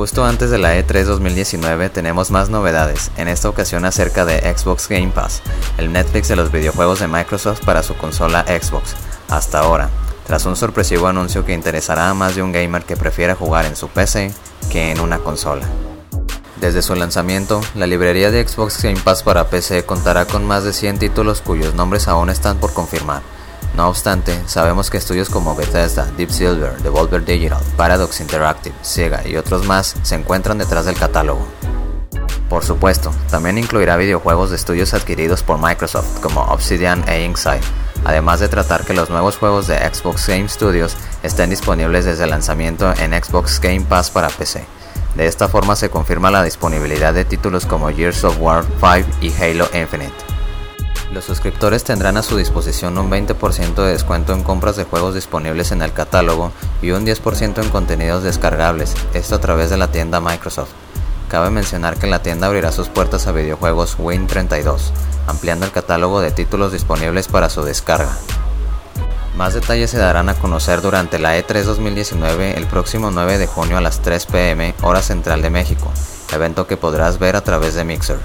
Justo antes de la E3 2019 tenemos más novedades, en esta ocasión acerca de Xbox Game Pass, el Netflix de los videojuegos de Microsoft para su consola Xbox, hasta ahora, tras un sorpresivo anuncio que interesará a más de un gamer que prefiera jugar en su PC que en una consola. Desde su lanzamiento, la librería de Xbox Game Pass para PC contará con más de 100 títulos cuyos nombres aún están por confirmar, no obstante, sabemos que estudios como Bethesda, Deep Silver, Devolver Digital, Paradox Interactive, Sega y otros más se encuentran detrás del catálogo. Por supuesto, también incluirá videojuegos de estudios adquiridos por Microsoft como Obsidian e Insight, además de tratar que los nuevos juegos de Xbox Game Studios estén disponibles desde el lanzamiento en Xbox Game Pass para PC. De esta forma se confirma la disponibilidad de títulos como Gears of War 5 y Halo Infinite. Los suscriptores tendrán a su disposición un 20% de descuento en compras de juegos disponibles en el catálogo y un 10% en contenidos descargables, esto a través de la tienda Microsoft. Cabe mencionar que la tienda abrirá sus puertas a videojuegos Win32, ampliando el catálogo de títulos disponibles para su descarga. Más detalles se darán a conocer durante la E3 2019 el próximo 9 de junio a las 3 pm hora central de México, evento que podrás ver a través de Mixer.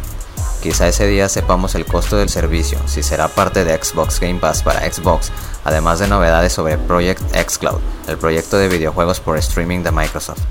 Quizá ese día sepamos el costo del servicio, si será parte de Xbox Game Pass para Xbox, además de novedades sobre Project xCloud, el proyecto de videojuegos por streaming de Microsoft.